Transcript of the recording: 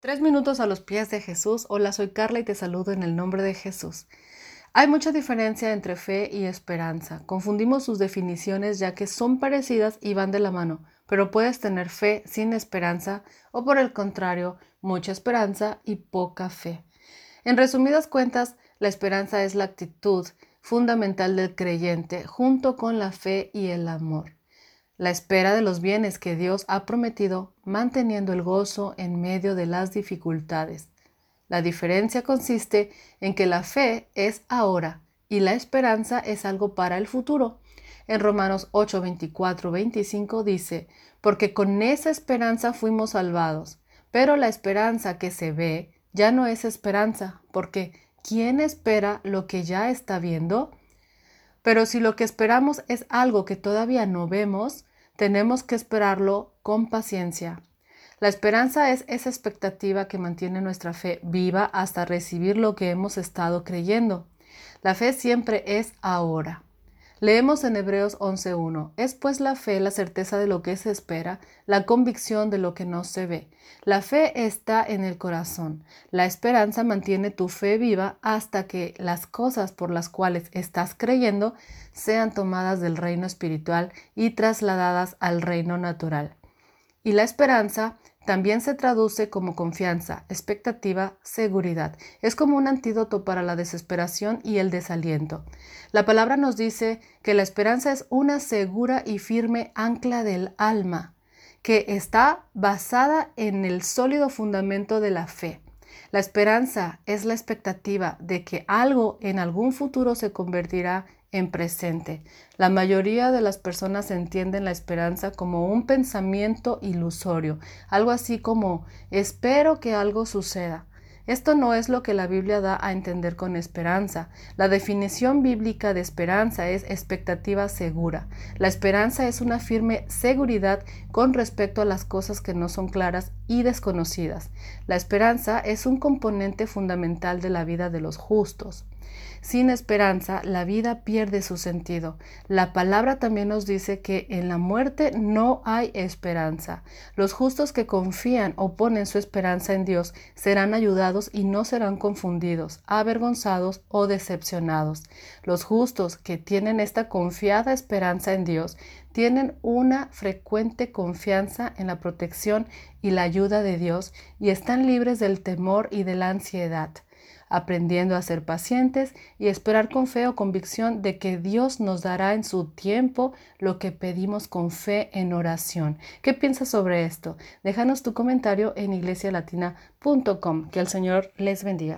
Tres minutos a los pies de Jesús. Hola, soy Carla y te saludo en el nombre de Jesús. Hay mucha diferencia entre fe y esperanza. Confundimos sus definiciones ya que son parecidas y van de la mano, pero puedes tener fe sin esperanza o por el contrario, mucha esperanza y poca fe. En resumidas cuentas, la esperanza es la actitud fundamental del creyente junto con la fe y el amor la espera de los bienes que Dios ha prometido, manteniendo el gozo en medio de las dificultades. La diferencia consiste en que la fe es ahora y la esperanza es algo para el futuro. En Romanos 8, 24, 25 dice, porque con esa esperanza fuimos salvados, pero la esperanza que se ve ya no es esperanza, porque ¿quién espera lo que ya está viendo? Pero si lo que esperamos es algo que todavía no vemos, tenemos que esperarlo con paciencia. La esperanza es esa expectativa que mantiene nuestra fe viva hasta recibir lo que hemos estado creyendo. La fe siempre es ahora. Leemos en Hebreos 11.1, es pues la fe la certeza de lo que se espera, la convicción de lo que no se ve. La fe está en el corazón. La esperanza mantiene tu fe viva hasta que las cosas por las cuales estás creyendo sean tomadas del reino espiritual y trasladadas al reino natural. Y la esperanza también se traduce como confianza, expectativa, seguridad. Es como un antídoto para la desesperación y el desaliento. La palabra nos dice que la esperanza es una segura y firme ancla del alma, que está basada en el sólido fundamento de la fe. La esperanza es la expectativa de que algo en algún futuro se convertirá en presente. La mayoría de las personas entienden la esperanza como un pensamiento ilusorio, algo así como espero que algo suceda. Esto no es lo que la Biblia da a entender con esperanza. La definición bíblica de esperanza es expectativa segura. La esperanza es una firme seguridad con respecto a las cosas que no son claras y desconocidas. La esperanza es un componente fundamental de la vida de los justos. Sin esperanza, la vida pierde su sentido. La palabra también nos dice que en la muerte no hay esperanza. Los justos que confían o ponen su esperanza en Dios serán ayudados y no serán confundidos, avergonzados o decepcionados. Los justos que tienen esta confiada esperanza en Dios tienen una frecuente confianza en la protección y la ayuda de Dios y están libres del temor y de la ansiedad aprendiendo a ser pacientes y esperar con fe o convicción de que Dios nos dará en su tiempo lo que pedimos con fe en oración. ¿Qué piensas sobre esto? Déjanos tu comentario en iglesialatina.com. Que el Señor les bendiga.